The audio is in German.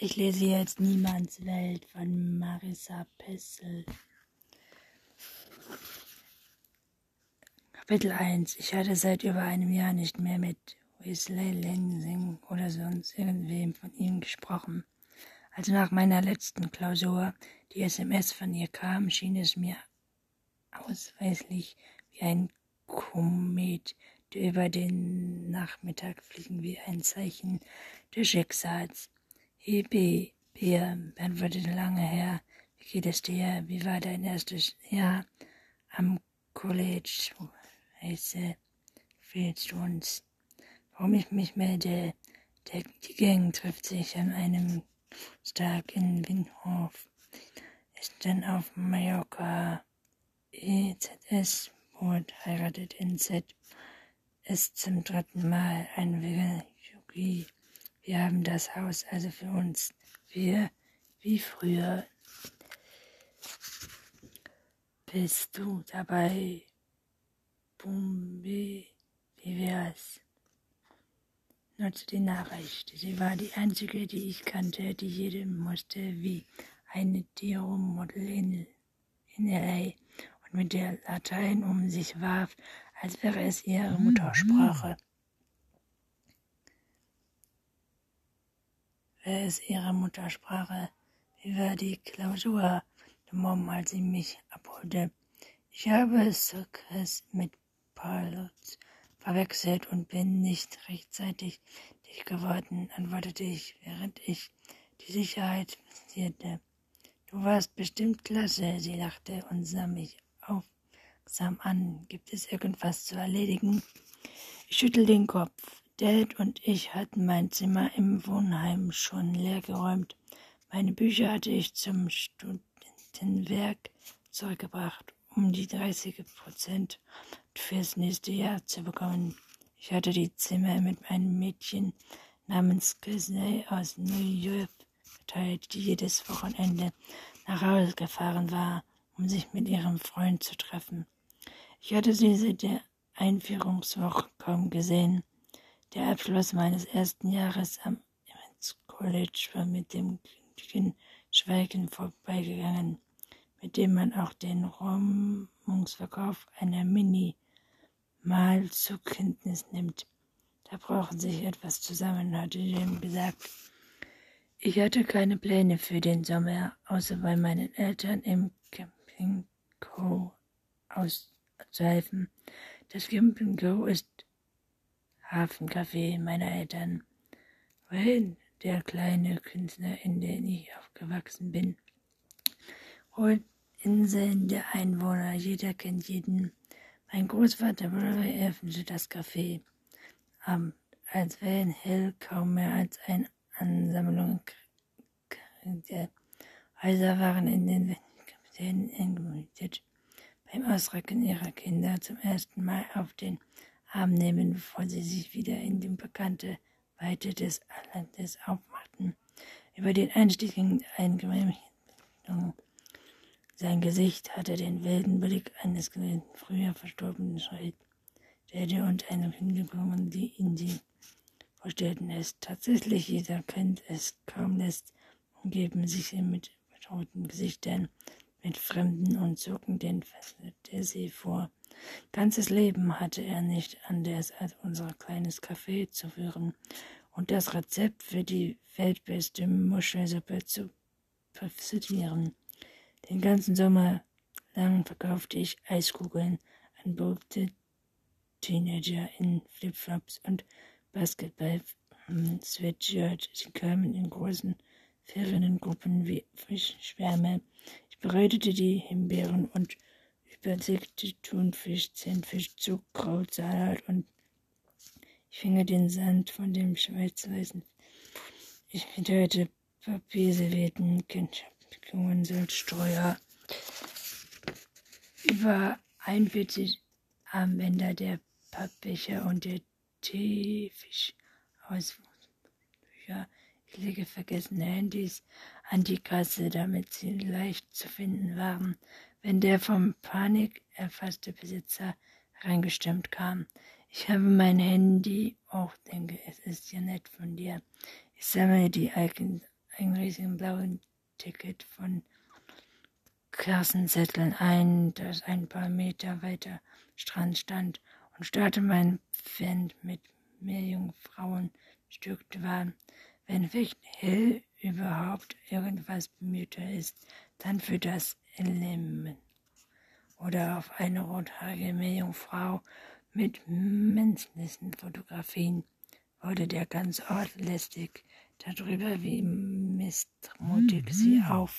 Ich lese jetzt Niemands Welt von Marissa Pessel. Kapitel 1. Ich hatte seit über einem Jahr nicht mehr mit Wesley Lansing oder sonst irgendwem von ihm gesprochen. Also nach meiner letzten Klausur die SMS von ihr kam, schien es mir ausweislich wie ein Komet, der über den Nachmittag fliegen wie ein Zeichen des Schicksals. Hippie, Bier, beantwortete lange her. Wie geht es dir? Wie war dein erstes Jahr am College? Heiße, fehlst du uns? Warum ich mich melde? Der, die Gang trifft sich an einem Tag in Windhof. Ist dann auf Mallorca. EZS Boot heiratet in Z. Ist zum dritten Mal ein Yogi. Wir haben das Haus also für uns. Wir, wie früher. Bist du dabei? Bumbi, wie wär's? Nutze die Nachricht. Sie war die einzige, die ich kannte, die jedem musste wie eine Tiermodel in, in L.A. und mit der Latein um sich warf, als wäre es ihre Muttersprache. Wer ist Ihre Muttersprache? War die Klausur? Der als sie mich abholte. Ich habe Circus mit Pilots verwechselt und bin nicht rechtzeitig dich geworden, antwortete ich, während ich die Sicherheit passierte. Du warst bestimmt klasse, sie lachte und sah mich aufmerksam an. Gibt es irgendwas zu erledigen? Ich schüttel den Kopf. Dad und ich hatten mein Zimmer im Wohnheim schon leer geräumt. Meine Bücher hatte ich zum Studentenwerk zurückgebracht, um die 30 Prozent fürs nächste Jahr zu bekommen. Ich hatte die Zimmer mit einem Mädchen namens Kisney aus New York geteilt, die jedes Wochenende nach Hause gefahren war, um sich mit ihrem Freund zu treffen. Ich hatte sie seit der Einführungswoche kaum gesehen. Der Abschluss meines ersten Jahres am Emmons College war mit dem Schweigen vorbeigegangen, mit dem man auch den Räumungsverkauf einer Mini mal zur Kenntnis nimmt. Da brauchen sich etwas zusammen, hatte Jim gesagt. Ich hatte keine Pläne für den Sommer, außer bei meinen Eltern im Camping Co. auszuhelfen. Das Camping Co. ist Hafencafé meiner Eltern. Wayne, der kleine Künstler, in dem ich aufgewachsen bin. Und Inseln der Einwohner, jeder kennt jeden. Mein Großvater Roy öffnete das Café. Abend, als wären hell kaum mehr als eine Ansammlung der Häuser waren in den Kapitänen eingemietet. Beim Ausrücken ihrer Kinder zum ersten Mal auf den Arm nehmen, bevor sie sich wieder in die bekannte Weite des Landes aufmachten. Über den Einstieg in eine Sein Gesicht hatte den wilden Blick eines früher verstorbenen Schrittstätte und eine Hingekommen, die in die vorstellten es. Tatsächlich, jeder kennt es kaum lässt, umgeben sich mit vertrauten Gesichtern, mit Fremden und zucken den der sie vor ganzes Leben hatte er nicht anders als unser kleines Café zu führen und das Rezept für die weltbeste Muschelsuppe zu perfektionieren. Den ganzen Sommer lang verkaufte ich Eiskugeln an bobte Teenager in Flipflops und Basketball-Sweatshirt. Sie kamen in großen Feriengruppen wie Fischschwärme. Ich bereitete die Himbeeren und übersägte Thunfisch, Zentfisch, Zuckerkraut, Salat und ich finge den Sand von dem schwarz-weißen. Ich verteilte Papierservietten, Ketchup, Salzstreuer. Über 41 Armbänder der Pappbecher und der Teefisch aus Bücher. Ich lege vergessene Handys an die Kasse, damit sie leicht zu finden waren wenn der vom Panik erfasste Besitzer reingestimmt kam. Ich habe mein Handy auch, denke, es ist ja nett von dir. Ich sammle die einen riesigen blauen Ticket von Klassenzetteln ein, das ein paar Meter weiter Strand stand und starrte mein Pfand mit Meerjungfrauenstück war. Wenn Fichten Hill überhaupt irgendwas bemühter ist, dann für das Element. Oder auf eine rothaarige Meerjungfrau mit menschlichen Fotografien wurde der ganze Ort lästig darüber, wie missmutig sie auf